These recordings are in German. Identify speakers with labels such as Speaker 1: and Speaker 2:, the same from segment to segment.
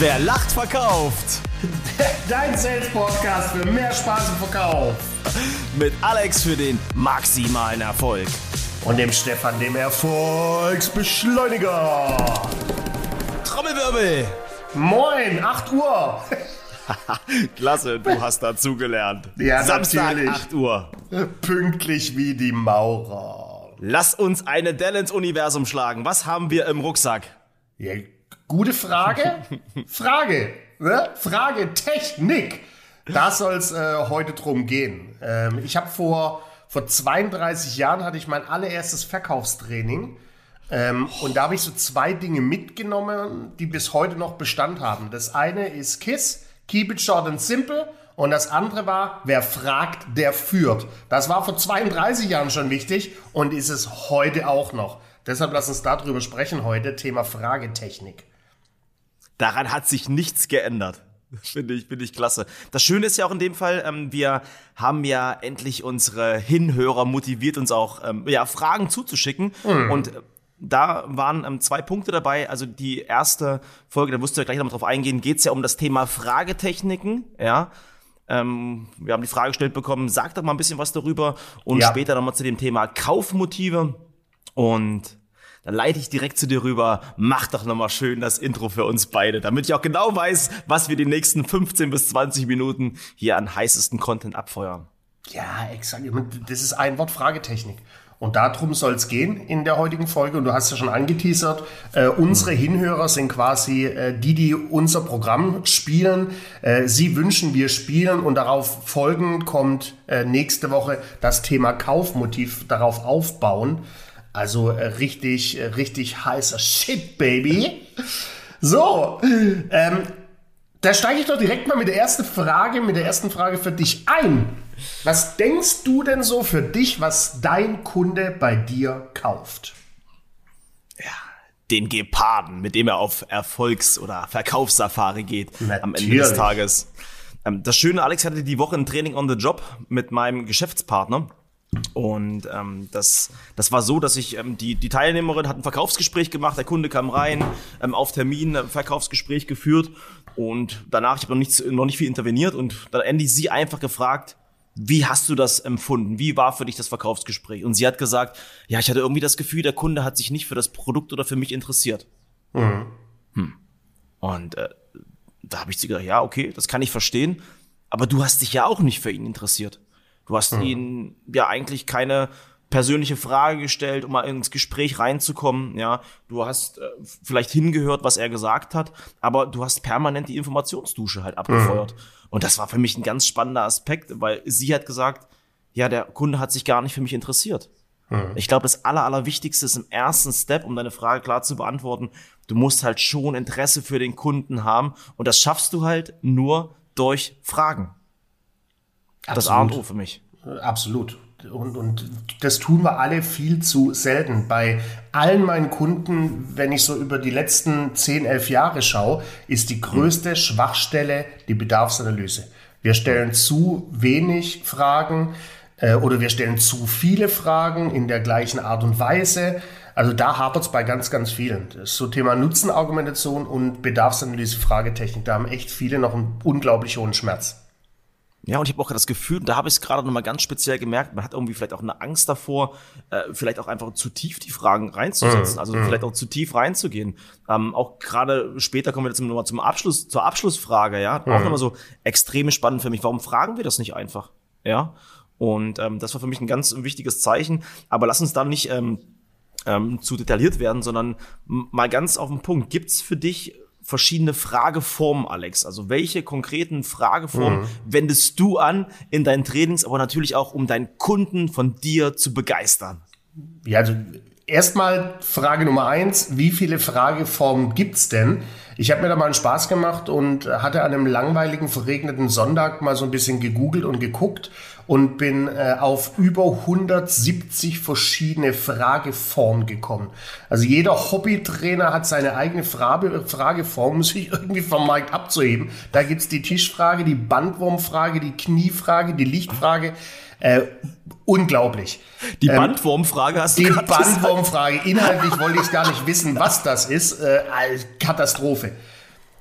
Speaker 1: Wer lacht, verkauft.
Speaker 2: Dein Sales-Podcast für mehr Spaß im Verkauf.
Speaker 1: Mit Alex für den maximalen Erfolg.
Speaker 2: Und dem Stefan, dem Erfolgsbeschleuniger.
Speaker 1: Trommelwirbel.
Speaker 2: Moin, 8 Uhr.
Speaker 1: Klasse, du hast dazugelernt.
Speaker 2: Ja,
Speaker 1: Samstag,
Speaker 2: natürlich.
Speaker 1: 8 Uhr.
Speaker 2: Pünktlich wie die Maurer.
Speaker 1: Lass uns eine Dell ins Universum schlagen. Was haben wir im Rucksack?
Speaker 2: Ja, gute Frage. Frage. Ne? Frage Technik. Da soll es äh, heute drum gehen. Ähm, ich habe vor, vor 32 Jahren hatte ich mein allererstes Verkaufstraining. Ähm, und da habe ich so zwei Dinge mitgenommen, die bis heute noch Bestand haben. Das eine ist KISS, Keep it short and simple. Und das andere war, wer fragt, der führt. Das war vor 32 Jahren schon wichtig und ist es heute auch noch. Deshalb lass uns darüber sprechen heute, Thema Fragetechnik.
Speaker 1: Daran hat sich nichts geändert. Finde ich, finde ich klasse. Das Schöne ist ja auch in dem Fall, ähm, wir haben ja endlich unsere Hinhörer motiviert, uns auch ähm, ja, Fragen zuzuschicken. Und äh, da waren ähm, zwei Punkte dabei. Also die erste Folge, da musst du ja gleich nochmal drauf eingehen, geht's ja um das Thema Fragetechniken. Ja. Ähm, wir haben die Frage gestellt bekommen, sag doch mal ein bisschen was darüber. Und
Speaker 2: Ja.
Speaker 1: später nochmal zu dem Thema Kaufmotive. Und dann leite ich direkt zu dir rüber. Mach doch nochmal schön das Intro für uns beide, damit ich auch genau weiß, was wir die nächsten 15 bis 20 Minuten hier an heißesten Content abfeuern.
Speaker 2: Ja, exakt. Das ist ein Wort Fragetechnik. Und darum soll es gehen in der heutigen Folge. Und du hast ja schon angeteasert, äh, unsere Hinhörer sind quasi äh, die, die unser Programm spielen. Äh, sie wünschen, wir spielen. Und darauf folgend kommt äh, nächste Woche das Thema Kaufmotiv darauf aufbauen. Also äh, richtig, äh, richtig heißer Shit, Baby. So, ähm, da steige ich doch direkt mal mit der ersten Frage, mit der ersten Frage für dich ein. Was denkst du denn so für dich, was dein Kunde bei dir kauft?
Speaker 1: Den Geparden, mit dem er auf Erfolgs- oder Verkaufssafari geht am Ende
Speaker 2: Natürlich.
Speaker 1: des Tages. Ähm, das Schöne, Alex hatte die Woche ein Training on the Job mit meinem Geschäftspartner. Und ähm, das, das war so, dass ich, ähm, die, die Teilnehmerin hat ein Verkaufsgespräch gemacht, der Kunde kam rein, ähm, auf Termin, äh, Verkaufsgespräch geführt und danach, ich habe noch, nichts, noch nicht viel interveniert und dann endlich sie einfach gefragt, wie hast du das empfunden? Wie war für dich das Verkaufsgespräch? Und sie hat gesagt, ja, ich hatte irgendwie das Gefühl, der Kunde hat sich nicht für das Produkt oder für mich interessiert. Hm. Und äh, da habe ich sie gesagt, ja, okay, das kann ich verstehen, aber du hast dich ja auch nicht für ihn interessiert. Du hast ihn ja eigentlich keine persönliche Frage gestellt, um mal ins Gespräch reinzukommen. Ja, du hast äh, vielleicht hingehört, was er gesagt hat, aber du hast permanent die Informationsdusche halt abgefeuert. Und das war für mich ein ganz spannender Aspekt, weil sie hat gesagt, ja, der Kunde hat sich gar nicht für mich interessiert. Ich glaube, das Aller, Allerwichtigste ist im ersten Step, um deine Frage klar zu beantworten, du musst halt schon Interesse für den Kunden haben und das schaffst du halt nur durch Fragen. Das A und O für mich.
Speaker 2: Absolut. Und, und das tun wir alle viel zu selten. Bei allen meinen Kunden, wenn ich so über die letzten 10, 11 Jahre schaue, ist die größte Schwachstelle die Bedarfsanalyse. Wir stellen zu wenig Fragen äh, oder wir stellen zu viele Fragen in der gleichen Art und Weise. Also da hapert es bei ganz, ganz vielen. Das ist so Thema Nutzenargumentation und Bedarfsanalyse, Fragetechnik. Da haben echt viele noch einen unglaublich hohen Schmerz.
Speaker 1: Ja, und ich habe auch das Gefühl, da habe ich es gerade nochmal ganz speziell gemerkt, man hat irgendwie vielleicht auch eine Angst davor, äh, vielleicht auch einfach zu tief die Fragen reinzusetzen, also vielleicht auch zu tief reinzugehen. Ähm, auch gerade später kommen wir jetzt nochmal zum Abschluss, zur Abschlussfrage, ja, auch nochmal so extrem spannend für mich. Warum fragen wir das nicht einfach? Ja, und ähm, das war für mich ein ganz wichtiges Zeichen. Aber lass uns da nicht ähm, ähm, zu detailliert werden, sondern mal ganz auf den Punkt. Gibt's für dich verschiedene Frageformen, Alex? Also welche konkreten Frageformen wendest du an in deinen Trainings, aber natürlich auch, um deinen Kunden von dir zu begeistern?
Speaker 2: Ja, also erstmal Frage Nummer eins, wie viele Frageformen gibt's denn? Ich habe mir da mal einen Spaß gemacht und hatte an einem langweiligen, verregneten Sonntag mal so ein bisschen gegoogelt und geguckt und bin äh, auf über 170 verschiedene Frageformen gekommen. Also jeder Hobbytrainer hat seine eigene Frage, Frageform, um sich irgendwie vom Markt abzuheben. Da gibt's die Tischfrage, die Bandwurmfrage, die Kniefrage, die Lichtfrage. Äh, unglaublich.
Speaker 1: Die Bandwurmfrage hast du
Speaker 2: Die. Bandwurmfrage. Inhaltlich wollte ich gar nicht wissen, was das ist. Äh, Katastrophe.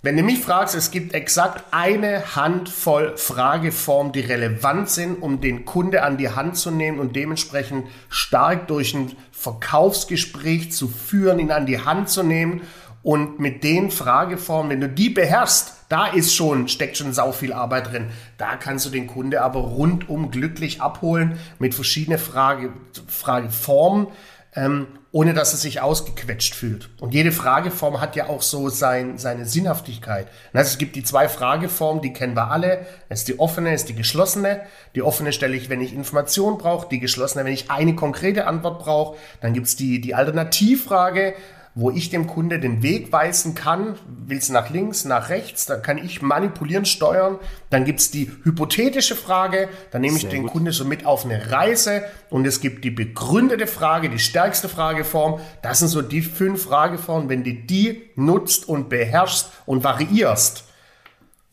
Speaker 2: Wenn du mich fragst, es gibt exakt eine Handvoll Frageformen, die relevant sind, um den Kunde an die Hand zu nehmen und dementsprechend stark durch ein Verkaufsgespräch zu führen, ihn an die Hand zu nehmen und mit den Frageformen, wenn du die beherrschst, da ist schon, steckt schon sau viel Arbeit drin. Da kannst du den Kunde aber rundum glücklich abholen mit verschiedenen Frage, Frageformen, ähm, ohne dass er sich ausgequetscht fühlt. Und jede Frageform hat ja auch so sein, seine Sinnhaftigkeit. Also es gibt die zwei Frageformen, die kennen wir alle. Das ist die offene, ist die geschlossene. Die offene stelle ich, wenn ich Information brauche. Die geschlossene, wenn ich eine konkrete Antwort brauche. Dann gibt's die, die Alternativfrage wo ich dem Kunde den Weg weisen kann, willst nach links, nach rechts, da kann ich manipulieren, steuern. Dann gibt's die hypothetische Frage, da nehme ich den gut. Kunde so mit auf eine Reise und es gibt die begründete Frage, die stärkste Frageform. Das sind so die fünf Frageformen, wenn du die nutzt und beherrschst und variierst,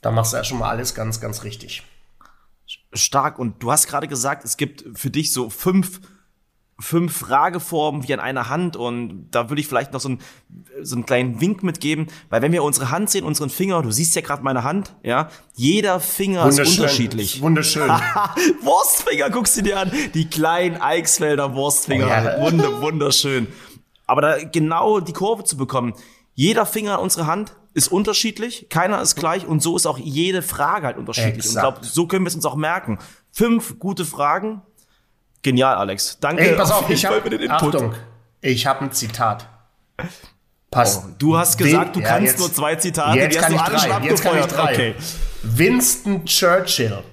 Speaker 2: dann machst du ja schon mal alles ganz, ganz richtig.
Speaker 1: Stark. Und du hast gerade gesagt, es gibt für dich so fünf fünf Frageformen wie an einer Hand und da würde ich vielleicht noch so, ein, so einen kleinen Wink mitgeben, weil wenn wir unsere Hand sehen, unseren Finger, du siehst ja gerade meine Hand, ja, jeder Finger ist unterschiedlich.
Speaker 2: Wunderschön.
Speaker 1: Wurstfinger, guckst du dir an, die kleinen Eichsfelder Wurstfinger, oh, ja. Wunder, wunderschön. Aber da genau die Kurve zu bekommen, jeder Finger an unserer Hand ist unterschiedlich, keiner ist gleich und so ist auch jede Frage halt unterschiedlich. Exakt. Und ich glaube, so können wir es uns auch merken. Fünf gute Fragen, Genial, Alex. Danke.
Speaker 2: Ey, pass auf, ich habe Achtung, ich habe ein Zitat.
Speaker 1: Passt. Oh, du hast gesagt, du ja, kannst jetzt, nur zwei Zitate.
Speaker 2: Jetzt kann ich drei. Jetzt kann ich drei. Okay. Winston Churchill.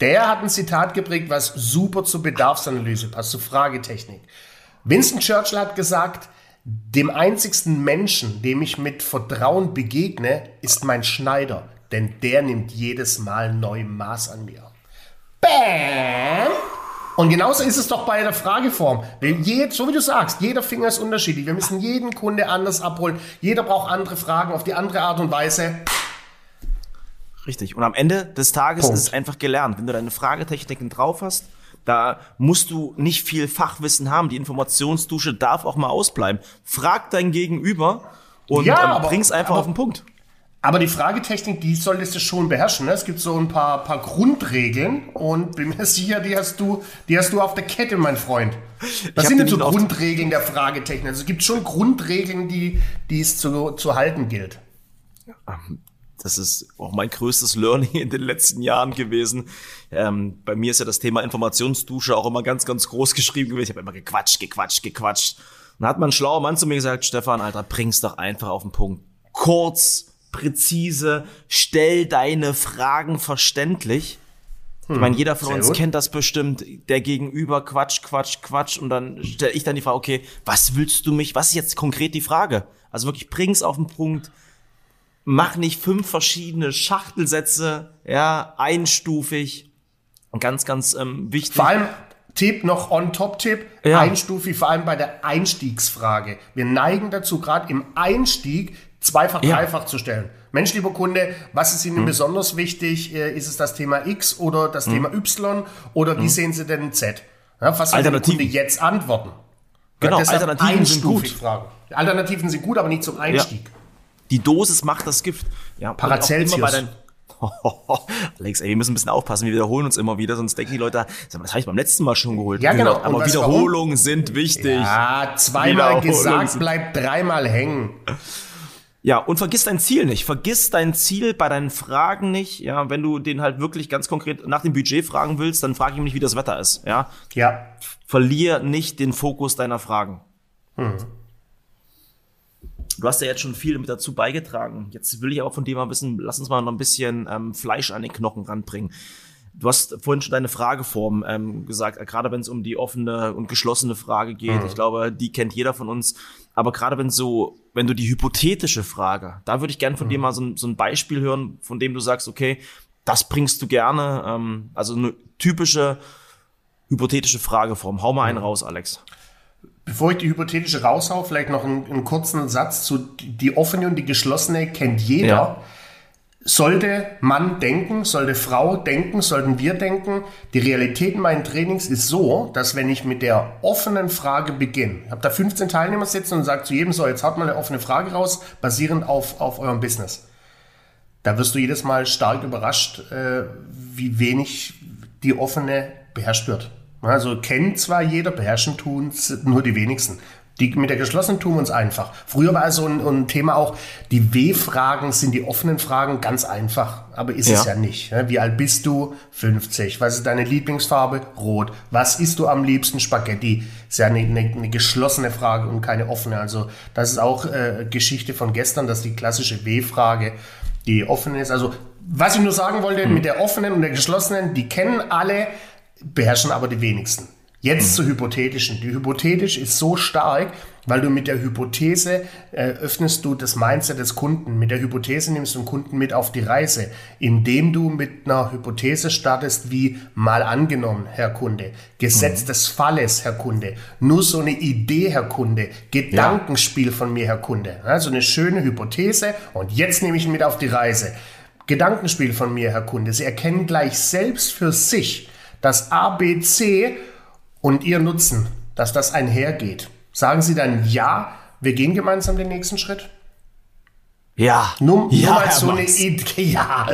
Speaker 2: Der hat ein Zitat geprägt, was super zur Bedarfsanalyse passt, zur Fragetechnik. Winston Churchill hat gesagt, dem einzigsten Menschen, dem ich mit Vertrauen begegne, ist mein Schneider, denn der nimmt jedes Mal neu Maß an mir. Bam! Und genauso ist es doch bei der Frageform. so wie du sagst, jeder Finger ist unterschiedlich. Wir müssen jeden Kunde anders abholen. Jeder braucht andere Fragen auf die andere Art und Weise.
Speaker 1: Richtig. Und am Ende des Tages Punkt. ist es einfach gelernt. Wenn du deine Fragetechniken drauf hast, da musst du nicht viel Fachwissen haben. Die Informationsdusche darf auch mal ausbleiben. Frag dein Gegenüber und ja, ähm, bring's einfach aber, auf den Punkt.
Speaker 2: Aber die Fragetechnik, die solltest du schon beherrschen. Ne? Es gibt so ein paar, paar Grundregeln und bin mir sicher, die hast du, die hast du auf der Kette, mein Freund. Was sind denn so Grundregeln der Fragetechnik? Also es gibt schon Grundregeln, die, die es zu, zu halten gilt.
Speaker 1: Das ist auch mein größtes Learning in den letzten Jahren gewesen. Ähm, bei mir ist ja das Thema Informationsdusche auch immer ganz, ganz groß geschrieben gewesen. Ich habe immer gequatscht, gequatscht, gequatscht. Dann hat man ein schlauer Mann zu mir gesagt, Stefan, Alter, bring's doch einfach auf den Punkt. Kurz, präzise, stell deine Fragen verständlich. Hm, ich meine, jeder von uns gut. kennt das bestimmt. Der Gegenüber Quatsch, Quatsch, Quatsch. Und dann stelle ich dann die Frage, okay, was willst du mich, was ist jetzt konkret die Frage? Also wirklich bring's auf den Punkt. Mach nicht fünf verschiedene Schachtelsätze, ja, einstufig. Ganz, ganz ähm, wichtig.
Speaker 2: Vor allem, Tipp noch on top Tipp, ja. einstufig, vor allem bei der Einstiegsfrage. Wir neigen dazu, gerade im Einstieg zweifach, ja. dreifach zu stellen. Mensch, lieber Kunde, was ist Ihnen hm. besonders wichtig? Äh, ist es das Thema X oder das hm. Thema Y oder wie hm. sehen Sie denn Z? Ja, was soll der Kunde jetzt antworten?
Speaker 1: Genau, Alternativen sind gut.
Speaker 2: Fragen. Alternativen sind gut, aber nicht zum Einstieg. Ja.
Speaker 1: Die Dosis macht das Gift.
Speaker 2: Ja, Paracelsius.
Speaker 1: Alex, ey, wir müssen ein bisschen aufpassen, wir wiederholen uns immer wieder, sonst denken die Leute, das habe ich beim letzten Mal schon geholt.
Speaker 2: Ja, genau.
Speaker 1: Aber Wiederholungen sind wichtig.
Speaker 2: Ja, zweimal gesagt, bleibt dreimal hängen.
Speaker 1: Ja, und vergiss dein Ziel nicht. Vergiss dein Ziel bei deinen Fragen nicht. Ja, wenn du den halt wirklich ganz konkret nach dem Budget fragen willst, dann frage ich mich, wie das Wetter ist. Ja.
Speaker 2: Ja.
Speaker 1: Verlier nicht den Fokus deiner Fragen. Hm. Du hast ja jetzt schon viel mit dazu beigetragen. Jetzt will ich auch von dir mal bisschen, lass uns mal noch ein bisschen ähm, Fleisch an den Knochen ranbringen. Du hast vorhin schon deine Frageform ähm, gesagt, gerade wenn es um die offene und geschlossene Frage geht. Mhm. Ich glaube, die kennt jeder von uns. Aber gerade wenn so, wenn du die hypothetische Frage, da würde ich gerne von mhm. dir mal so, so, ein Beispiel hören, von dem du sagst, okay, das bringst du gerne. Ähm, also eine typische hypothetische Frageform. Hau mal einen mhm. raus, Alex.
Speaker 2: Bevor ich die hypothetische raushau, vielleicht noch einen, einen, kurzen Satz zu die offene und die geschlossene kennt jeder. Ja sollte Mann denken, sollte Frau denken, sollten wir denken. Die Realität in meinen Trainings ist so, dass wenn ich mit der offenen Frage beginne, ich habe da 15 Teilnehmer sitzen und sage zu jedem so, jetzt haut mal eine offene Frage raus, basierend auf, auf eurem Business. Da wirst du jedes Mal stark überrascht, äh, wie wenig die offene beherrscht wird. Also kennt zwar jeder, beherrschen tun nur die wenigsten. Die mit der geschlossenen tun wir uns einfach. Früher war so ein, ein Thema auch, die W-Fragen sind die offenen Fragen ganz einfach, aber ist ja. es ja nicht. Wie alt bist du? 50. Was ist deine Lieblingsfarbe? Rot. Was isst du am liebsten? Spaghetti. Ist ja eine, eine, eine geschlossene Frage und keine offene. Also das ist auch äh, Geschichte von gestern, dass die klassische W-Frage die offene ist. Also was ich nur sagen wollte, hm. mit der offenen und der geschlossenen, die kennen alle, beherrschen aber die wenigsten. Jetzt zur hypothetischen. Die hypothetisch ist so stark, weil du mit der Hypothese äh, öffnest du das Mindset des Kunden. Mit der Hypothese nimmst du den Kunden mit auf die Reise, indem du mit einer Hypothese startest wie mal angenommen, Herr Kunde, Gesetz mhm. des Falles, Herr Kunde, nur so eine Idee, Herr Kunde, Gedankenspiel ja. von mir, Herr Kunde. Also eine schöne Hypothese und jetzt nehme ich ihn mit auf die Reise. Gedankenspiel von mir, Herr Kunde. Sie erkennen gleich selbst für sich, dass ABC und ihr Nutzen, dass das einhergeht, sagen Sie dann ja, wir gehen gemeinsam den nächsten Schritt?
Speaker 1: Ja.
Speaker 2: Nur,
Speaker 1: ja,
Speaker 2: nur mal so eine Idee. Ja,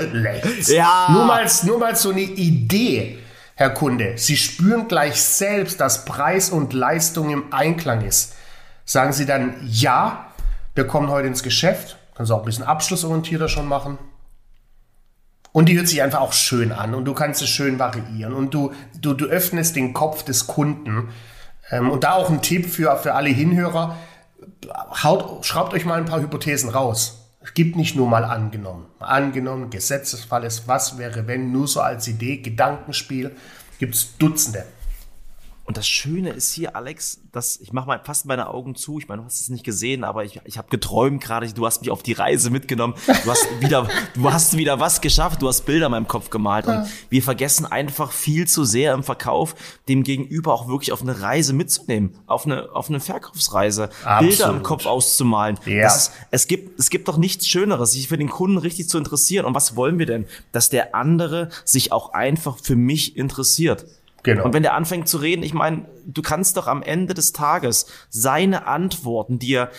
Speaker 2: ja. Nur mal, nur mal so eine Idee, Herr Kunde. Sie spüren gleich selbst, dass Preis und Leistung im Einklang ist. Sagen Sie dann ja, wir kommen heute ins Geschäft. Können Sie auch ein bisschen abschlussorientierter schon machen. Und die hört sich einfach auch schön an und du kannst es schön variieren und du, du, du öffnest den Kopf des Kunden. Ähm, und da auch ein Tipp für, für alle Hinhörer. Haut, schraubt euch mal ein paar Hypothesen raus. Es gibt nicht nur mal angenommen. Angenommen, Gesetzesfall ist, was wäre, wenn, nur so als Idee, Gedankenspiel, gibt es Dutzende.
Speaker 1: Und das Schöne ist hier, Alex, dass ich mache mal fast meine Augen zu. Ich meine, du hast es nicht gesehen, aber ich, ich habe geträumt gerade. Du hast mich auf die Reise mitgenommen. Du hast wieder, du hast wieder was geschafft. Du hast Bilder in meinem Kopf gemalt. Und wir vergessen einfach viel zu sehr im Verkauf, dem Gegenüber auch wirklich auf eine Reise mitzunehmen, auf eine, auf eine Verkaufsreise, Absolut. Bilder im Kopf auszumalen. Ja. Ist, es gibt, es gibt doch nichts Schöneres, sich für den Kunden richtig zu interessieren. Und was wollen wir denn? Dass der andere sich auch einfach für mich interessiert. Genau. Und wenn der anfängt zu reden, ich meine, du kannst doch am Ende des Tages seine Antworten dir,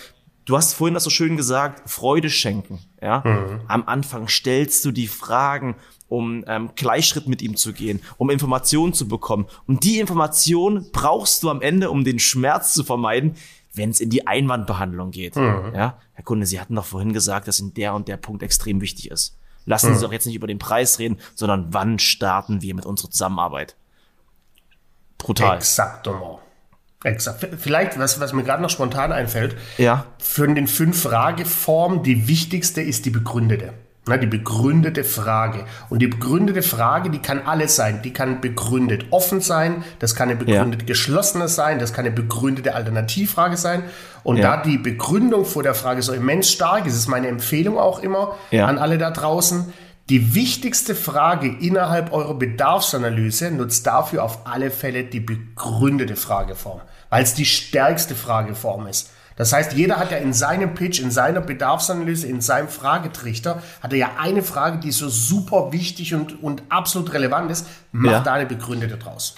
Speaker 1: du hast vorhin das so schön gesagt, Freude schenken. Ja? Mhm. Am Anfang stellst du die Fragen, um ähm, Gleichschritt mit ihm zu gehen, um Informationen zu bekommen. Und die Information brauchst du am Ende, um den Schmerz zu vermeiden, wenn es in die Einwandbehandlung geht. Mhm. Ja? Herr Kunde, Sie hatten doch vorhin gesagt, dass in der und der Punkt extrem wichtig ist. Lassen Sie mhm. doch jetzt nicht über den Preis reden, sondern wann starten wir mit unserer Zusammenarbeit?
Speaker 2: Brutal. Exaktement. Exakt. Vielleicht, was, was mir gerade noch spontan einfällt,
Speaker 1: ja.
Speaker 2: für den fünf Frageformen, die wichtigste ist die begründete. Na, die begründete Frage. Und die begründete Frage, die kann alles sein. Die kann begründet offen sein, das kann eine begründet ja. geschlossene sein, das kann eine begründete Alternativfrage sein. Und ja. da die Begründung vor der Frage so immens stark ist, ist meine Empfehlung auch immer ja. an alle da draußen, die wichtigste Frage innerhalb eurer Bedarfsanalyse nutzt dafür auf alle Fälle die begründete Frageform, weil es die stärkste Frageform ist. Das heißt, jeder hat ja in seinem Pitch, in seiner Bedarfsanalyse, in seinem Fragetrichter, hat er ja eine Frage, die so super wichtig und, und absolut relevant ist. Mach ja. da eine begründete draus.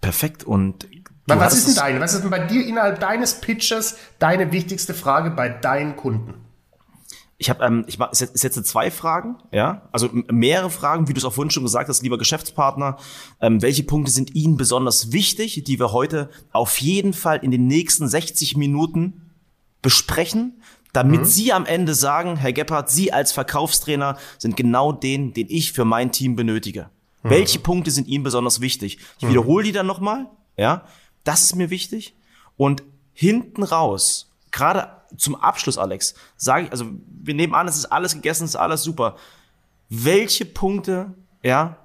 Speaker 1: Perfekt. Und
Speaker 2: was ist denn deine? Was ist denn bei dir innerhalb deines Pitches deine wichtigste Frage bei deinen Kunden?
Speaker 1: Ich habe, ähm, ich, ich setze zwei Fragen, ja, also mehrere Fragen, wie du es auch vorhin schon gesagt hast, lieber Geschäftspartner. Ähm, welche Punkte sind Ihnen besonders wichtig, die wir heute auf jeden Fall in den nächsten 60 Minuten besprechen, damit mhm. Sie am Ende sagen, Herr Gebhardt, Sie als Verkaufstrainer sind genau den, den ich für mein Team benötige. Mhm. Welche Punkte sind Ihnen besonders wichtig? Ich mhm. wiederhole die dann nochmal, ja. Das ist mir wichtig. Und hinten raus, gerade zum Abschluss, Alex, sage ich, also wir nehmen an, es ist alles gegessen, es ist alles super. Welche Punkte, ja,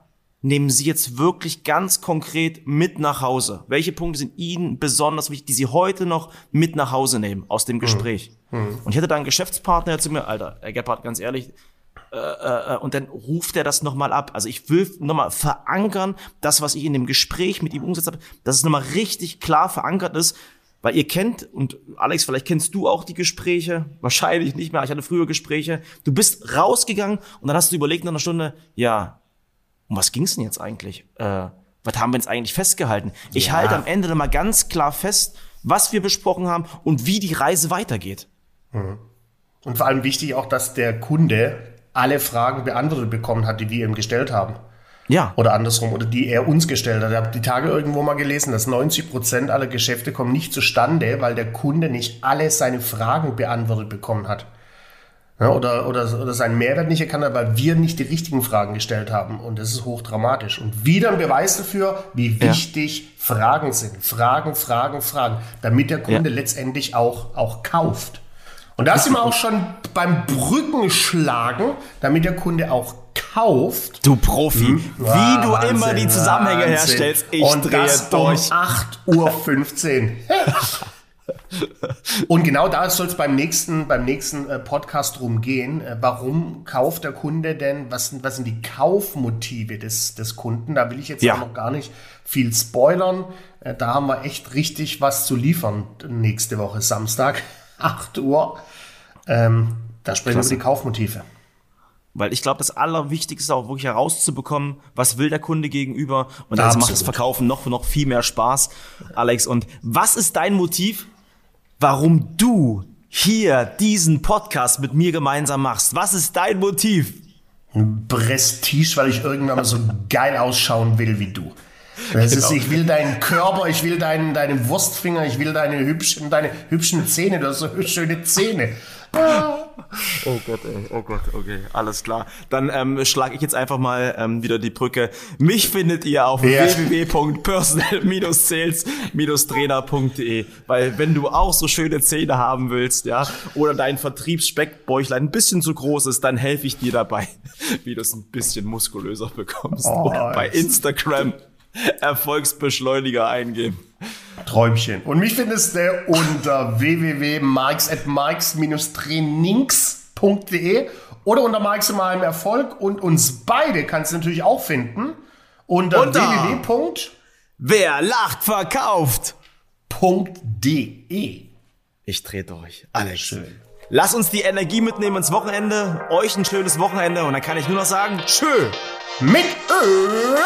Speaker 1: nehmen Sie jetzt wirklich ganz konkret mit nach Hause? Welche Punkte sind Ihnen besonders wichtig, die Sie heute noch mit nach Hause nehmen aus dem Gespräch? Mhm. mhm. Und ich hatte da einen Geschäftspartner zu mir, Alter, Herr Gebhardt, ganz ehrlich, äh, äh, und dann ruft er das nochmal ab. Also ich will nochmal verankern, das, was ich in dem Gespräch mit ihm umgesetzt habe, dass es nochmal richtig klar verankert ist, weil ihr kennt, und Alex, vielleicht kennst du auch die Gespräche, wahrscheinlich nicht mehr, ich hatte früher Gespräche, du bist rausgegangen und dann hast du überlegt nach einer Stunde, ja, um was ging's denn jetzt eigentlich? Äh, was haben wir jetzt eigentlich festgehalten? Ich ja. halte am Ende dann mal ganz klar fest, was wir besprochen haben und wie die Reise weitergeht. Mhm.
Speaker 2: Und vor allem wichtig auch, dass der Kunde alle Fragen beantwortet bekommen hat, die wir ihm gestellt haben.
Speaker 1: Ja.
Speaker 2: Oder andersrum, oder die er uns gestellt hat. Ich habe die Tage irgendwo mal gelesen, dass 90 Prozent aller Geschäfte kommen nicht zustande, weil der Kunde nicht alle seine Fragen beantwortet bekommen hat. Ja, oder, oder, oder seinen Mehrwert nicht erkannt hat, weil wir nicht die richtigen Fragen gestellt haben. Und das ist hochdramatisch. Und wieder ein Beweis dafür, wie wichtig ja. Fragen sind. Fragen, Fragen, Fragen. Damit der Kunde ja. letztendlich auch, auch kauft. Und da sind wir auch schon beim Brückenschlagen, damit der Kunde auch kauft.
Speaker 1: Du Profi, hm? wie du Wahnsinn, immer die Zusammenhänge Wahnsinn. herstellst.
Speaker 2: Ich Und drehe das durch. Um 8.15 Uhr. Und genau da soll es beim nächsten, beim nächsten äh, Podcast drum gehen. Äh, warum kauft der Kunde denn? Was sind, was sind die Kaufmotive des, des Kunden? Da will ich jetzt ja. noch gar nicht viel spoilern. Äh, da haben wir echt richtig was zu liefern nächste Woche Samstag, 8 Uhr. Ähm, da sprechen Klasse. wir über die Kaufmotive.
Speaker 1: Weil ich glaube, das Allerwichtigste ist auch wirklich herauszubekommen, was will der Kunde gegenüber. Und das macht das Verkaufen noch, noch viel mehr Spaß, Alex. Und was ist dein Motiv, warum du hier diesen Podcast mit mir gemeinsam machst? Was ist dein Motiv?
Speaker 2: Prestige, weil ich irgendwann mal so geil ausschauen will wie du. Das genau. ist, ich will deinen Körper, ich will deinen, deine Wurstfinger, ich will deine hübschen, deine hübschen Zähne, du hast so schöne Zähne.
Speaker 1: Oh Gott, ey. oh Gott, okay, alles klar. Dann ähm, schlage ich jetzt einfach mal ähm, wieder die Brücke. Mich findet ihr auf ja. www.personal-sales-trainer.de, weil wenn du auch so schöne Zähne haben willst, ja, oder dein Vertriebsspeckbäuchlein ein bisschen zu groß ist, dann helfe ich dir dabei, wie du es ein bisschen muskulöser bekommst. Oh, oder bei Instagram Erfolgsbeschleuniger eingeben.
Speaker 2: Träumchen. Und mich findest du unter www.marks-trainings.de oder unter maximalem Erfolg. Und uns beide kannst du natürlich auch finden unter, unter www.
Speaker 1: Wer lacht, verkauft.
Speaker 2: .de.
Speaker 1: Ich drehe durch. Alles schön. Lass uns die Energie mitnehmen ins Wochenende. Euch ein schönes Wochenende. Und dann kann ich nur noch sagen, tschö.
Speaker 2: Mit Ö.